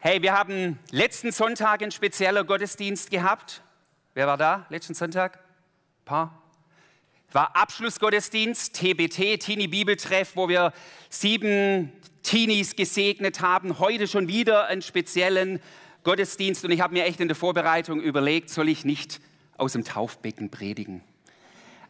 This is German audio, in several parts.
Hey, wir haben letzten Sonntag einen speziellen Gottesdienst gehabt. Wer war da letzten Sonntag? Ein paar? War Abschlussgottesdienst, TBT, Teenie Bibeltreff, wo wir sieben Teenies gesegnet haben. Heute schon wieder einen speziellen Gottesdienst und ich habe mir echt in der Vorbereitung überlegt, soll ich nicht aus dem Taufbecken predigen?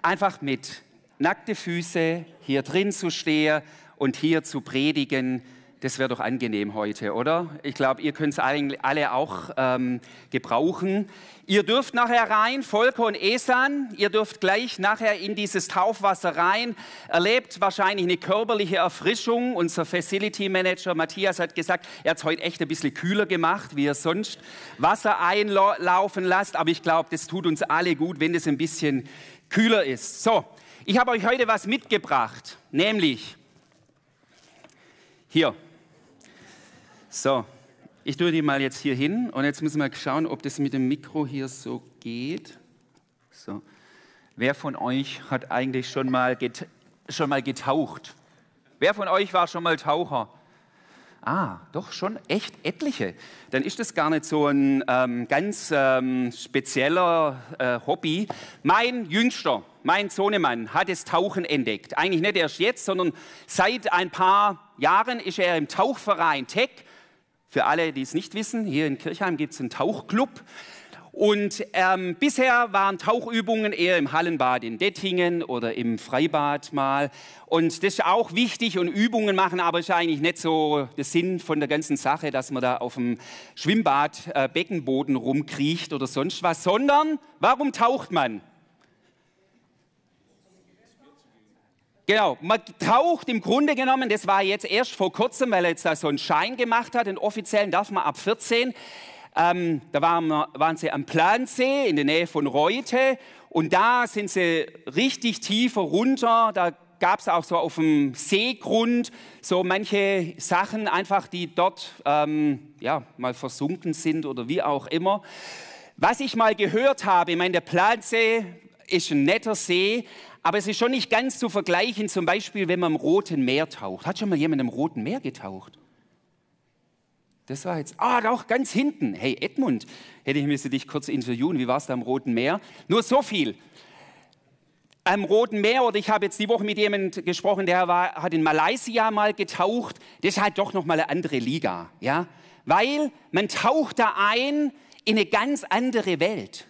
Einfach mit nackte Füße hier drin zu stehen und hier zu predigen, das wäre doch angenehm heute, oder? Ich glaube, ihr könnt es alle auch ähm, gebrauchen. Ihr dürft nachher rein, Volker und Esan, ihr dürft gleich nachher in dieses Taufwasser rein. Erlebt wahrscheinlich eine körperliche Erfrischung. Unser Facility Manager Matthias hat gesagt, er hat es heute echt ein bisschen kühler gemacht, wie er sonst Wasser einlaufen lasst. Aber ich glaube, das tut uns alle gut, wenn es ein bisschen kühler ist. So, ich habe euch heute was mitgebracht, nämlich hier. So, ich tue die mal jetzt hier hin und jetzt müssen wir schauen, ob das mit dem Mikro hier so geht. So. Wer von euch hat eigentlich schon mal, schon mal getaucht? Wer von euch war schon mal Taucher? Ah, doch schon echt etliche. Dann ist das gar nicht so ein ähm, ganz ähm, spezieller äh, Hobby. Mein Jüngster, mein Sohnemann, hat das Tauchen entdeckt. Eigentlich nicht erst jetzt, sondern seit ein paar Jahren ist er im Tauchverein Tech für alle, die es nicht wissen, hier in Kirchheim gibt es einen Tauchclub. Und ähm, bisher waren Tauchübungen eher im Hallenbad in Dettingen oder im Freibad mal. Und das ist auch wichtig und Übungen machen, aber ist eigentlich nicht so der Sinn von der ganzen Sache, dass man da auf dem Schwimmbad äh, Beckenboden rumkriecht oder sonst was, sondern warum taucht man? Genau, man taucht im Grunde genommen, das war jetzt erst vor kurzem, weil er jetzt da so einen Schein gemacht hat, den offiziellen darf man ab 14. Ähm, da waren, waren sie am Plansee in der Nähe von Reute und da sind sie richtig tiefer runter. Da gab es auch so auf dem Seegrund so manche Sachen einfach, die dort ähm, ja, mal versunken sind oder wie auch immer. Was ich mal gehört habe, ich meine, der Plansee ist ein netter See, aber es ist schon nicht ganz zu vergleichen, zum Beispiel, wenn man im Roten Meer taucht. Hat schon mal jemand im Roten Meer getaucht? Das war jetzt, ah, doch, ganz hinten. Hey, Edmund, hätte ich müsste dich kurz interviewen. Wie war es da im Roten Meer? Nur so viel. Am Roten Meer, oder ich habe jetzt die Woche mit jemandem gesprochen, der war, hat in Malaysia mal getaucht. Das ist halt doch nochmal eine andere Liga, ja? Weil man taucht da ein in eine ganz andere Welt.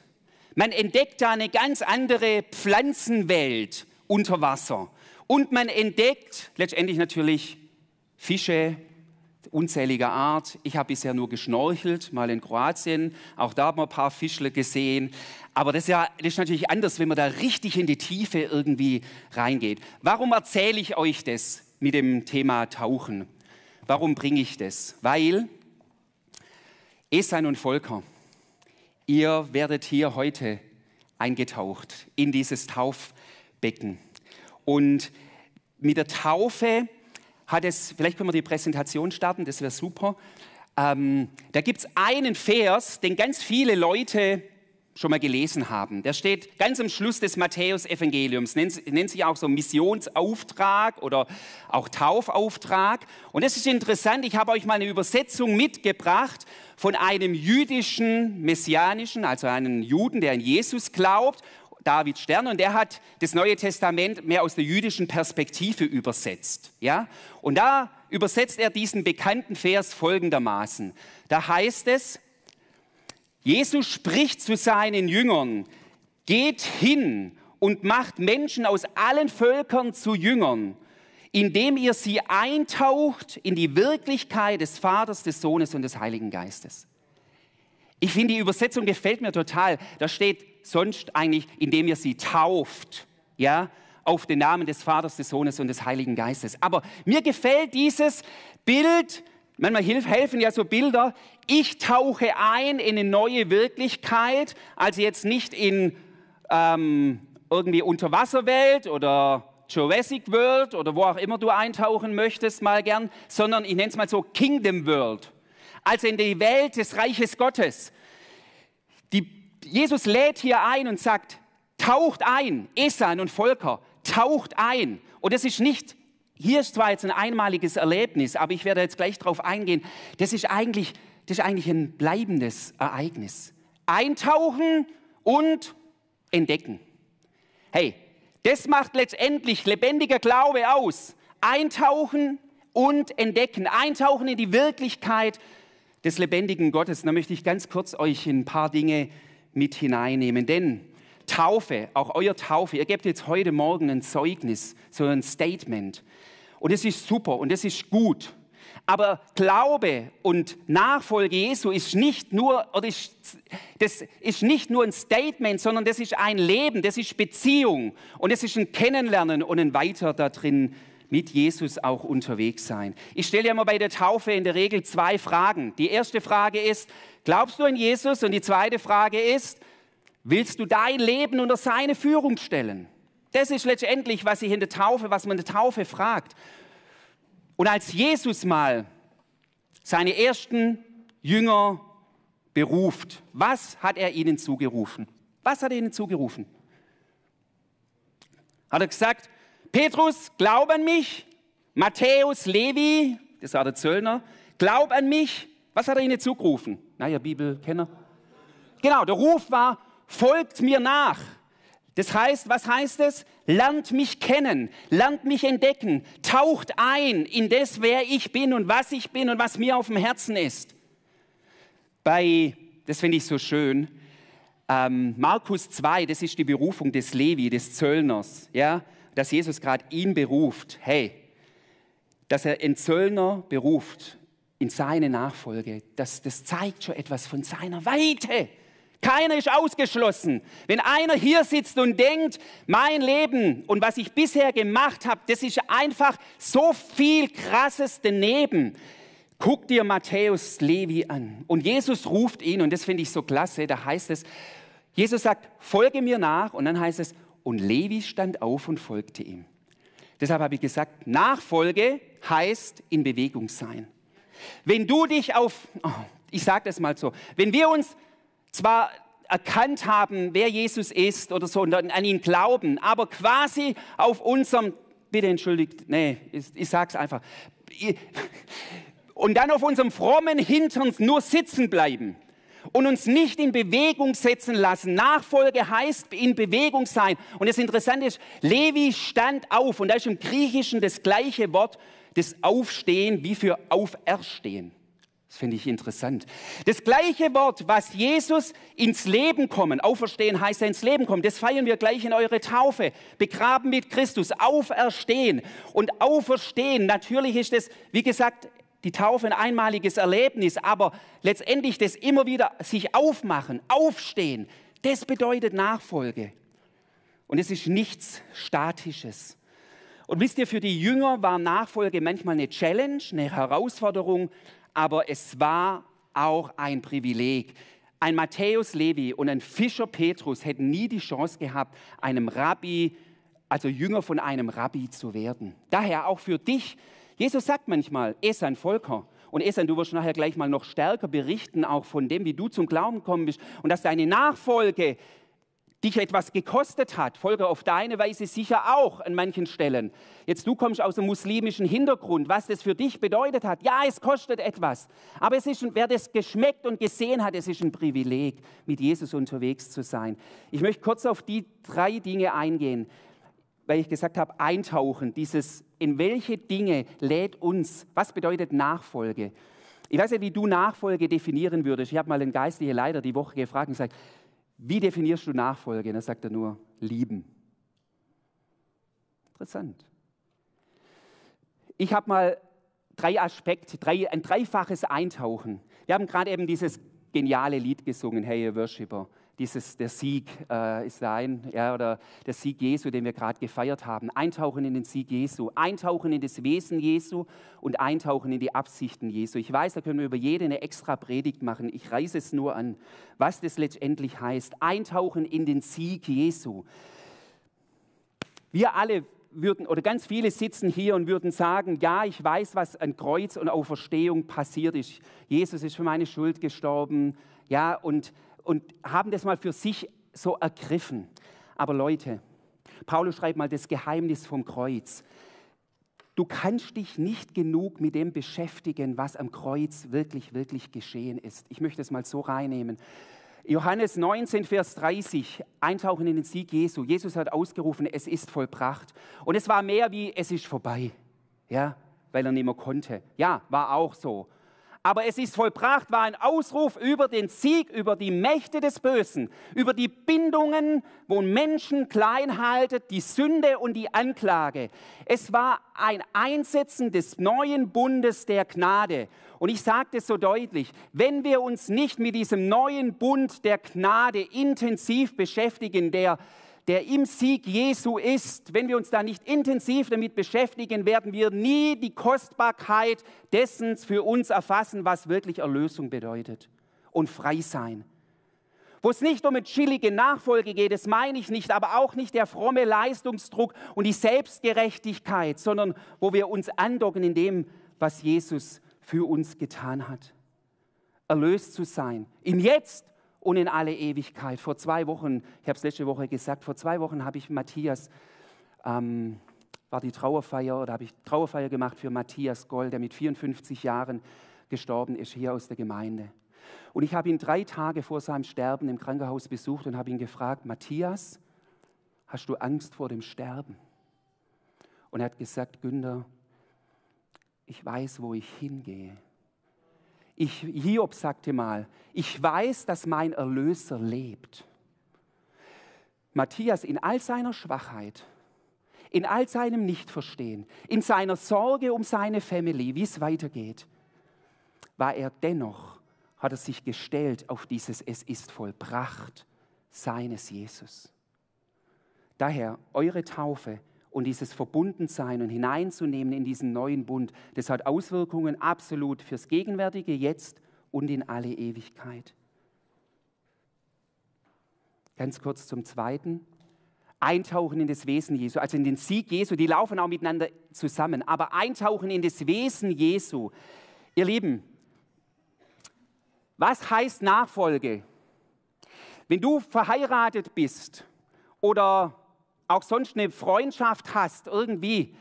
Man entdeckt da eine ganz andere Pflanzenwelt unter Wasser. Und man entdeckt letztendlich natürlich Fische unzähliger Art. Ich habe bisher nur geschnorchelt, mal in Kroatien. Auch da haben wir ein paar Fischle gesehen. Aber das ist, ja, das ist natürlich anders, wenn man da richtig in die Tiefe irgendwie reingeht. Warum erzähle ich euch das mit dem Thema Tauchen? Warum bringe ich das? Weil Esan und Volker, ihr werdet hier heute eingetaucht in dieses Taufbecken. Und mit der Taufe hat es, vielleicht können wir die Präsentation starten, das wäre super. Ähm, da gibt es einen Vers, den ganz viele Leute schon mal gelesen haben. Der steht ganz am Schluss des Matthäus-Evangeliums, nennt, nennt, sich auch so Missionsauftrag oder auch Taufauftrag. Und das ist interessant, ich habe euch mal eine Übersetzung mitgebracht von einem jüdischen Messianischen, also einem Juden, der an Jesus glaubt, David Stern, und der hat das Neue Testament mehr aus der jüdischen Perspektive übersetzt. Ja? Und da übersetzt er diesen bekannten Vers folgendermaßen. Da heißt es, Jesus spricht zu seinen Jüngern, geht hin und macht Menschen aus allen Völkern zu Jüngern, indem ihr sie eintaucht in die Wirklichkeit des Vaters, des Sohnes und des Heiligen Geistes. Ich finde, die Übersetzung gefällt mir total. Da steht sonst eigentlich, indem ihr sie tauft, ja, auf den Namen des Vaters, des Sohnes und des Heiligen Geistes. Aber mir gefällt dieses Bild, Manchmal helfen ja so Bilder. Ich tauche ein in eine neue Wirklichkeit, also jetzt nicht in ähm, irgendwie Unterwasserwelt oder Jurassic World oder wo auch immer du eintauchen möchtest, mal gern, sondern ich nenne es mal so Kingdom World. Also in die Welt des Reiches Gottes. Die, Jesus lädt hier ein und sagt, taucht ein, Esan und Volker, taucht ein. Und das ist nicht hier ist zwar jetzt ein einmaliges Erlebnis, aber ich werde jetzt gleich darauf eingehen, das ist eigentlich das ist eigentlich ein bleibendes Ereignis. Eintauchen und entdecken. Hey, das macht letztendlich lebendiger Glaube aus. Eintauchen und entdecken. Eintauchen in die Wirklichkeit des lebendigen Gottes. Da möchte ich ganz kurz euch ein paar Dinge mit hineinnehmen. Denn Taufe, auch euer Taufe, ihr gebt jetzt heute Morgen ein Zeugnis, so ein Statement. Und das ist super und das ist gut. Aber Glaube und Nachfolge Jesu ist nicht nur, oder ist, das ist nicht nur ein Statement, sondern das ist ein Leben, das ist Beziehung und das ist ein Kennenlernen und ein Weiter da drin mit Jesus auch unterwegs sein. Ich stelle ja immer bei der Taufe in der Regel zwei Fragen. Die erste Frage ist, glaubst du an Jesus? Und die zweite Frage ist, willst du dein Leben unter seine Führung stellen? Das ist letztendlich, was ich in der Taufe, was man in der Taufe fragt. Und als Jesus mal seine ersten Jünger beruft, was hat er ihnen zugerufen? Was hat er ihnen zugerufen? Hat er gesagt, Petrus, glaub an mich, Matthäus, Levi, das war der Zöllner, glaub an mich. Was hat er ihnen zugerufen? Naja, Bibelkenner. Genau, der Ruf war, folgt mir nach. Das heißt, was heißt es? Lernt mich kennen, lernt mich entdecken, taucht ein in das, wer ich bin und was ich bin und was mir auf dem Herzen ist. Bei, das finde ich so schön, ähm, Markus 2, das ist die Berufung des Levi, des Zöllners, ja, dass Jesus gerade ihn beruft, hey, dass er einen Zöllner beruft in seine Nachfolge, das, das zeigt schon etwas von seiner Weite. Keiner ist ausgeschlossen. Wenn einer hier sitzt und denkt, mein Leben und was ich bisher gemacht habe, das ist einfach so viel Krasses daneben. Guck dir Matthäus Levi an. Und Jesus ruft ihn, und das finde ich so klasse, da heißt es, Jesus sagt, folge mir nach, und dann heißt es, und Levi stand auf und folgte ihm. Deshalb habe ich gesagt, Nachfolge heißt in Bewegung sein. Wenn du dich auf, oh, ich sage das mal so, wenn wir uns zwar erkannt haben, wer Jesus ist oder so und an ihn glauben, aber quasi auf unserem, bitte entschuldigt, nee, ich, ich sag's einfach, und dann auf unserem frommen Hintern nur sitzen bleiben und uns nicht in Bewegung setzen lassen. Nachfolge heißt in Bewegung sein. Und das Interessante ist, Levi stand auf und da ist im Griechischen das gleiche Wort, das Aufstehen wie für Auferstehen. Das finde ich interessant. Das gleiche Wort, was Jesus ins Leben kommen, auferstehen heißt er ins Leben kommen, das feiern wir gleich in eure Taufe. Begraben mit Christus, auferstehen. Und auferstehen, natürlich ist das, wie gesagt, die Taufe ein einmaliges Erlebnis, aber letztendlich das immer wieder sich aufmachen, aufstehen, das bedeutet Nachfolge. Und es ist nichts Statisches. Und wisst ihr, für die Jünger war Nachfolge manchmal eine Challenge, eine Herausforderung, aber es war auch ein Privileg. Ein Matthäus Levi und ein Fischer Petrus hätten nie die Chance gehabt, einem Rabbi, also Jünger von einem Rabbi zu werden. Daher auch für dich, Jesus sagt manchmal, es ein Volker. Und Esan, du wirst nachher gleich mal noch stärker berichten, auch von dem, wie du zum Glauben gekommen bist und dass deine Nachfolge dich etwas gekostet hat, Folge auf deine Weise sicher auch an manchen Stellen. Jetzt du kommst aus einem muslimischen Hintergrund, was das für dich bedeutet hat. Ja, es kostet etwas, aber es ist, wer das geschmeckt und gesehen hat, es ist ein Privileg, mit Jesus unterwegs zu sein. Ich möchte kurz auf die drei Dinge eingehen, weil ich gesagt habe, eintauchen, dieses, in welche Dinge lädt uns, was bedeutet Nachfolge? Ich weiß ja, wie du Nachfolge definieren würdest. Ich habe mal einen geistlichen Leiter die Woche gefragt und gesagt, wie definierst du Nachfolge? Und da sagt er nur, lieben. Interessant. Ich habe mal drei Aspekte, drei, ein dreifaches Eintauchen. Wir haben gerade eben dieses geniale Lied gesungen, Hey, ihr Worshipper dieses, der Sieg äh, ist sein, ja, oder der Sieg Jesu, den wir gerade gefeiert haben. Eintauchen in den Sieg Jesu, eintauchen in das Wesen Jesu und eintauchen in die Absichten Jesu. Ich weiß, da können wir über jede eine extra Predigt machen. Ich reiße es nur an, was das letztendlich heißt. Eintauchen in den Sieg Jesu. Wir alle würden, oder ganz viele sitzen hier und würden sagen, ja, ich weiß, was an Kreuz und Auferstehung passiert ist. Jesus ist für meine Schuld gestorben, ja, und und haben das mal für sich so ergriffen. Aber Leute, Paulus schreibt mal das Geheimnis vom Kreuz. Du kannst dich nicht genug mit dem beschäftigen, was am Kreuz wirklich, wirklich geschehen ist. Ich möchte es mal so reinnehmen. Johannes 19, Vers 30, eintauchen in den Sieg Jesu. Jesus hat ausgerufen, es ist vollbracht. Und es war mehr wie, es ist vorbei. Ja, weil er nicht mehr konnte. Ja, war auch so aber es ist vollbracht, war ein Ausruf über den Sieg, über die Mächte des Bösen, über die Bindungen, wo Menschen klein haltet, die Sünde und die Anklage. Es war ein Einsetzen des neuen Bundes der Gnade. Und ich sage das so deutlich, wenn wir uns nicht mit diesem neuen Bund der Gnade intensiv beschäftigen, der der im Sieg Jesu ist, wenn wir uns da nicht intensiv damit beschäftigen, werden wir nie die Kostbarkeit dessen für uns erfassen, was wirklich Erlösung bedeutet und frei sein. Wo es nicht um eine chillige Nachfolge geht, das meine ich nicht, aber auch nicht der fromme Leistungsdruck und die Selbstgerechtigkeit, sondern wo wir uns andocken in dem, was Jesus für uns getan hat. Erlöst zu sein, im Jetzt und in alle Ewigkeit. Vor zwei Wochen, ich habe es letzte Woche gesagt, vor zwei Wochen habe ich Matthias, ähm, war die Trauerfeier, oder habe ich Trauerfeier gemacht für Matthias Gold, der mit 54 Jahren gestorben ist, hier aus der Gemeinde. Und ich habe ihn drei Tage vor seinem Sterben im Krankenhaus besucht und habe ihn gefragt, Matthias, hast du Angst vor dem Sterben? Und er hat gesagt, Günther, ich weiß, wo ich hingehe. Ich, Hiob sagte mal, ich weiß, dass mein Erlöser lebt. Matthias in all seiner Schwachheit, in all seinem Nichtverstehen, in seiner Sorge um seine Family, wie es weitergeht, war er dennoch, hat er sich gestellt auf dieses Es ist vollbracht seines Jesus. Daher eure Taufe und dieses Verbundensein und hineinzunehmen in diesen neuen Bund, das hat Auswirkungen absolut fürs Gegenwärtige jetzt und in alle Ewigkeit. Ganz kurz zum Zweiten. Eintauchen in das Wesen Jesu, also in den Sieg Jesu, die laufen auch miteinander zusammen, aber eintauchen in das Wesen Jesu. Ihr Lieben, was heißt Nachfolge? Wenn du verheiratet bist oder auch sonst eine Freundschaft hast irgendwie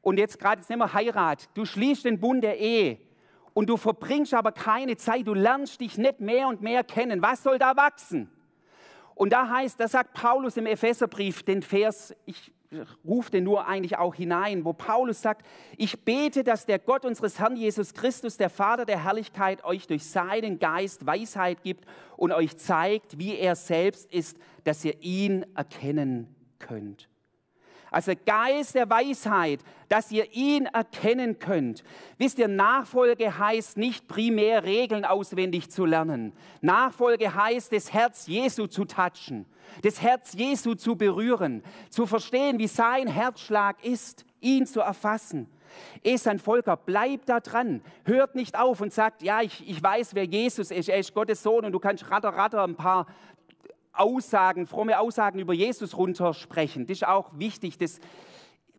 und jetzt gerade jetzt nicht mehr Heirat, du schließt den Bund der Ehe und du verbringst aber keine Zeit, du lernst dich nicht mehr und mehr kennen. Was soll da wachsen? Und da heißt, da sagt Paulus im Epheserbrief den Vers, ich rufe den nur eigentlich auch hinein, wo Paulus sagt, ich bete, dass der Gott unseres Herrn Jesus Christus, der Vater der Herrlichkeit, euch durch seinen Geist Weisheit gibt und euch zeigt, wie er selbst ist, dass ihr ihn erkennen könnt. Also Geist der Weisheit, dass ihr ihn erkennen könnt. Wisst ihr, Nachfolge heißt nicht primär Regeln auswendig zu lernen. Nachfolge heißt, das Herz Jesu zu touchen, das Herz Jesu zu berühren, zu verstehen, wie sein Herzschlag ist, ihn zu erfassen. Esan Volker, bleibt da dran. Hört nicht auf und sagt, ja, ich, ich weiß, wer Jesus ist. Er ist Gottes Sohn und du kannst ratter, ratter ein paar Aussagen, fromme Aussagen über Jesus runtersprechen. Das ist auch wichtig. Das,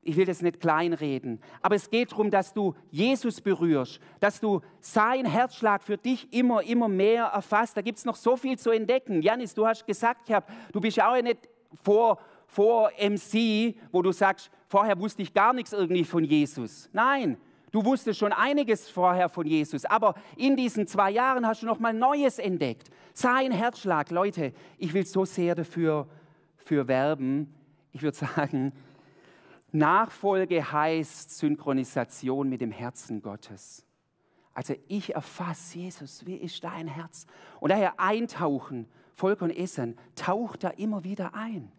ich will das nicht kleinreden, aber es geht darum, dass du Jesus berührst, dass du sein Herzschlag für dich immer, immer mehr erfasst. Da gibt es noch so viel zu entdecken. Janis, du hast gesagt, hab, du bist ja auch nicht vor, vor MC, wo du sagst, vorher wusste ich gar nichts irgendwie von Jesus. Nein, Du wusstest schon einiges vorher von Jesus, aber in diesen zwei Jahren hast du noch mal Neues entdeckt. Sein Herzschlag, Leute, ich will so sehr dafür für werben. Ich würde sagen, Nachfolge heißt Synchronisation mit dem Herzen Gottes. Also ich erfasse Jesus, wie ist dein Herz? Und daher eintauchen, Volk und Essen, taucht da immer wieder ein.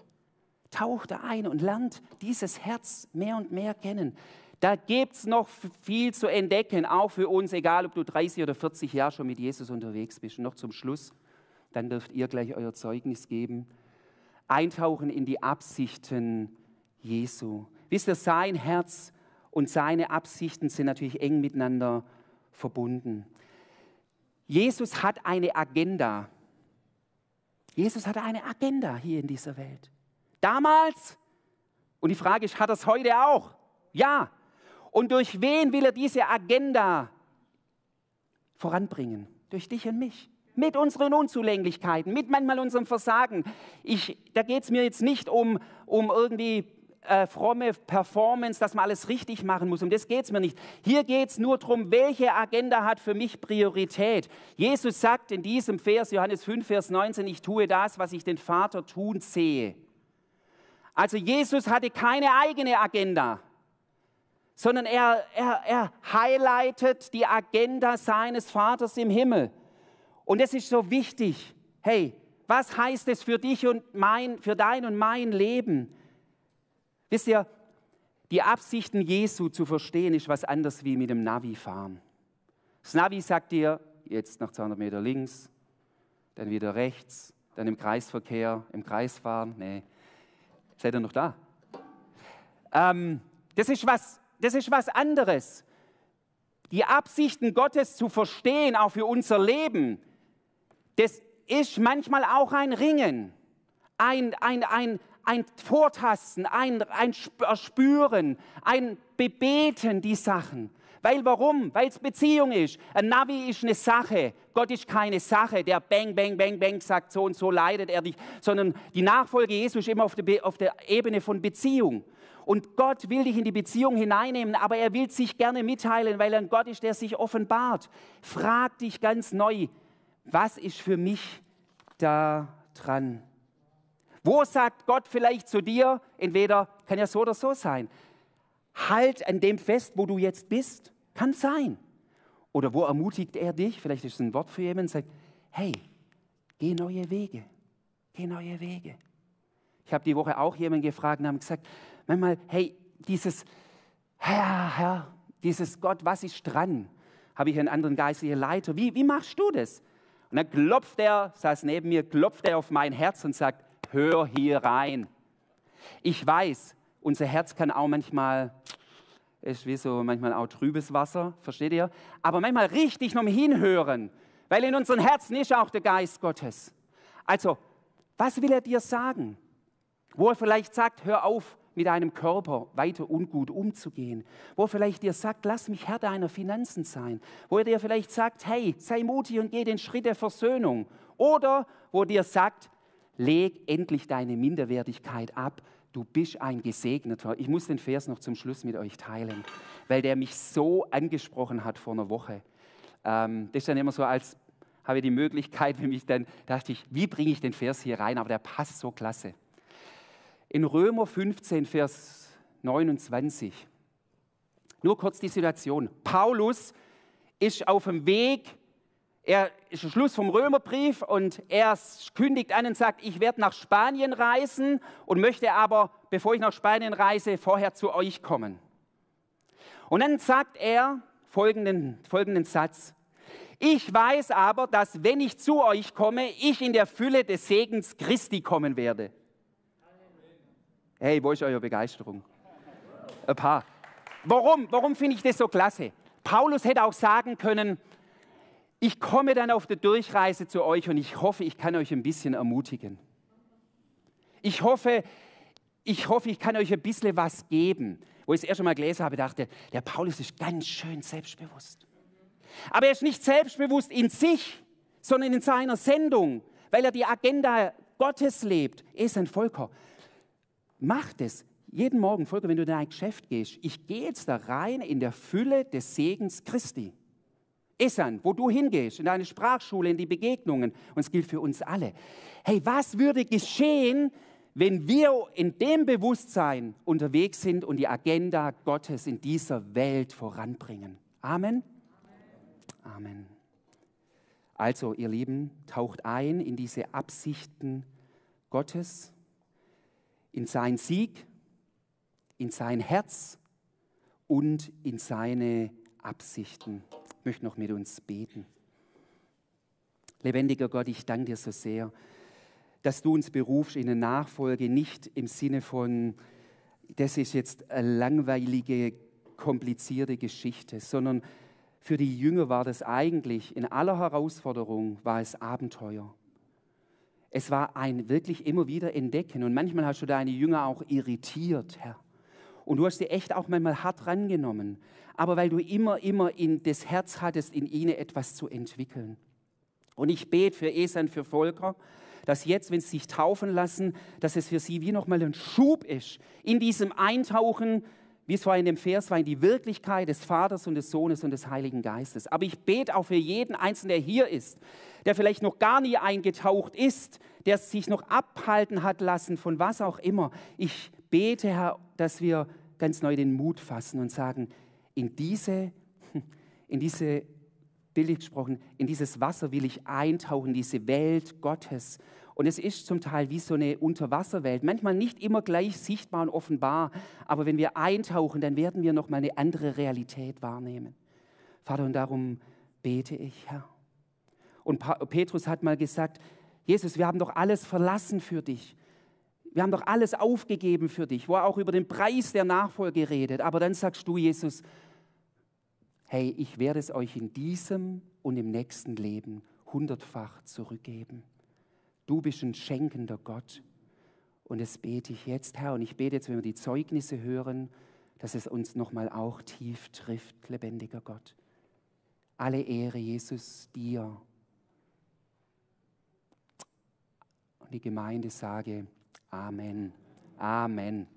Taucht da ein und lernt dieses Herz mehr und mehr kennen. Da gibt es noch viel zu entdecken, auch für uns, egal ob du 30 oder 40 Jahre schon mit Jesus unterwegs bist. Und noch zum Schluss, dann dürft ihr gleich euer Zeugnis geben. Eintauchen in die Absichten Jesu. Wisst ihr, sein Herz und seine Absichten sind natürlich eng miteinander verbunden. Jesus hat eine Agenda. Jesus hatte eine Agenda hier in dieser Welt. Damals, und die Frage ist, hat er es heute auch? Ja, und durch wen will er diese Agenda voranbringen? Durch dich und mich. Mit unseren Unzulänglichkeiten, mit manchmal unserem Versagen. Ich, da geht es mir jetzt nicht um, um irgendwie äh, fromme Performance, dass man alles richtig machen muss. Um das geht es mir nicht. Hier geht es nur darum, welche Agenda hat für mich Priorität. Jesus sagt in diesem Vers, Johannes 5, Vers 19, ich tue das, was ich den Vater tun sehe. Also Jesus hatte keine eigene Agenda, sondern er, er, er highlightet die Agenda seines Vaters im Himmel. Und es ist so wichtig. Hey, was heißt es für dich und mein, für dein und mein Leben? Wisst ihr, die Absichten Jesu zu verstehen, ist was anderes wie mit dem Navi fahren. Das Navi sagt dir, jetzt noch 200 Meter links, dann wieder rechts, dann im Kreisverkehr, im Kreis fahren. Nee, seid ihr noch da? Ähm, das, ist was, das ist was anderes. Die Absichten Gottes zu verstehen, auch für unser Leben, das ist manchmal auch ein Ringen, ein, ein, ein, ein Vortasten, ein, ein Spüren, ein Bebeten die Sachen. Weil warum? Weil es Beziehung ist. Ein Navi ist eine Sache. Gott ist keine Sache, der bang, bang, bang, bang sagt, so und so leidet er dich, sondern die Nachfolge Jesu ist immer auf der, auf der Ebene von Beziehung. Und Gott will dich in die Beziehung hineinnehmen, aber er will sich gerne mitteilen, weil er ein Gott ist, der sich offenbart. Frag dich ganz neu, was ist für mich da dran? Wo sagt Gott vielleicht zu dir, entweder kann ja so oder so sein, halt an dem fest, wo du jetzt bist, kann sein. Oder wo ermutigt er dich, vielleicht ist es ein Wort für jemanden, sagt, hey, geh neue Wege, geh neue Wege. Ich habe die Woche auch jemanden gefragt und haben gesagt, manchmal, hey, dieses Herr, Herr, dieses Gott, was ist dran? Habe ich einen anderen geistlichen Leiter. Wie, wie machst du das? Und dann klopft er, saß neben mir, klopft er auf mein Herz und sagt, hör hier rein. Ich weiß, unser Herz kann auch manchmal, ist wie so manchmal auch trübes Wasser, versteht ihr? Aber manchmal richtig noch hinhören, weil in unserem Herzen ist auch der Geist Gottes. Also, was will er dir sagen? Wo er vielleicht sagt, hör auf, mit deinem Körper weiter ungut umzugehen. Wo vielleicht dir sagt, lass mich Herr deiner Finanzen sein. Wo er dir vielleicht sagt, hey, sei mutig und geh den Schritt der Versöhnung. Oder wo dir sagt, leg endlich deine Minderwertigkeit ab. Du bist ein Gesegneter. Ich muss den Vers noch zum Schluss mit euch teilen, weil der mich so angesprochen hat vor einer Woche. Ähm, das ist dann immer so, als habe ich die Möglichkeit, wenn mich dann dachte ich, wie bringe ich den Vers hier rein? Aber der passt so klasse. In Römer 15, Vers 29. Nur kurz die Situation. Paulus ist auf dem Weg er ist der Schluss vom Römerbrief und er kündigt an und sagt, ich werde nach Spanien reisen und möchte aber, bevor ich nach Spanien reise, vorher zu euch kommen. Und dann sagt er folgenden, folgenden Satz. Ich weiß aber, dass wenn ich zu euch komme, ich in der Fülle des Segens Christi kommen werde. Hey, wo ist eure Begeisterung? Ein paar. Warum? Warum finde ich das so klasse? Paulus hätte auch sagen können, ich komme dann auf der Durchreise zu euch und ich hoffe, ich kann euch ein bisschen ermutigen. Ich hoffe, ich hoffe, ich kann euch ein bisschen was geben. Wo ich es erst einmal gelesen habe, dachte, der Paulus ist ganz schön selbstbewusst. Aber er ist nicht selbstbewusst in sich, sondern in seiner Sendung, weil er die Agenda Gottes lebt. Er ist ein Volker. Macht es. Jeden Morgen, Volker, wenn du in dein Geschäft gehst, ich gehe jetzt da rein in der Fülle des Segens Christi. Essan, wo du hingehst, in deine Sprachschule, in die Begegnungen. Und es gilt für uns alle. Hey, was würde geschehen, wenn wir in dem Bewusstsein unterwegs sind und die Agenda Gottes in dieser Welt voranbringen? Amen. Amen. Also, ihr Lieben, taucht ein in diese Absichten Gottes, in sein Sieg, in sein Herz und in seine Absichten möchte noch mit uns beten. Lebendiger Gott, ich danke dir so sehr, dass du uns berufst in eine Nachfolge, nicht im Sinne von, das ist jetzt eine langweilige, komplizierte Geschichte, sondern für die Jünger war das eigentlich, in aller Herausforderung war es Abenteuer. Es war ein wirklich immer wieder Entdecken und manchmal hast du deine Jünger auch irritiert, Herr. Und du hast sie echt auch manchmal hart rangenommen aber weil du immer, immer in das Herz hattest, in ihnen etwas zu entwickeln. Und ich bete für Esan, für Volker, dass jetzt, wenn sie sich taufen lassen, dass es für sie wie nochmal ein Schub ist in diesem Eintauchen, wie es vorhin in dem Vers war, in die Wirklichkeit des Vaters und des Sohnes und des Heiligen Geistes. Aber ich bete auch für jeden Einzelnen, der hier ist, der vielleicht noch gar nie eingetaucht ist, der sich noch abhalten hat lassen von was auch immer. Ich bete, Herr, dass wir ganz neu den Mut fassen und sagen, in diese, in diese billig gesprochen, in dieses Wasser will ich eintauchen, diese Welt Gottes. Und es ist zum Teil wie so eine Unterwasserwelt, manchmal nicht immer gleich sichtbar und offenbar, aber wenn wir eintauchen, dann werden wir noch mal eine andere Realität wahrnehmen. Vater, und darum bete ich, Herr. Und Petrus hat mal gesagt, Jesus, wir haben doch alles verlassen für dich. Wir haben doch alles aufgegeben für dich, wo er auch über den Preis der Nachfolge redet. Aber dann sagst du, Jesus, hey, ich werde es euch in diesem und im nächsten Leben hundertfach zurückgeben. Du bist ein schenkender Gott. Und das bete ich jetzt, Herr. Und ich bete jetzt, wenn wir die Zeugnisse hören, dass es uns nochmal auch tief trifft, lebendiger Gott. Alle Ehre, Jesus, dir. Und die Gemeinde sage Amen. Amen.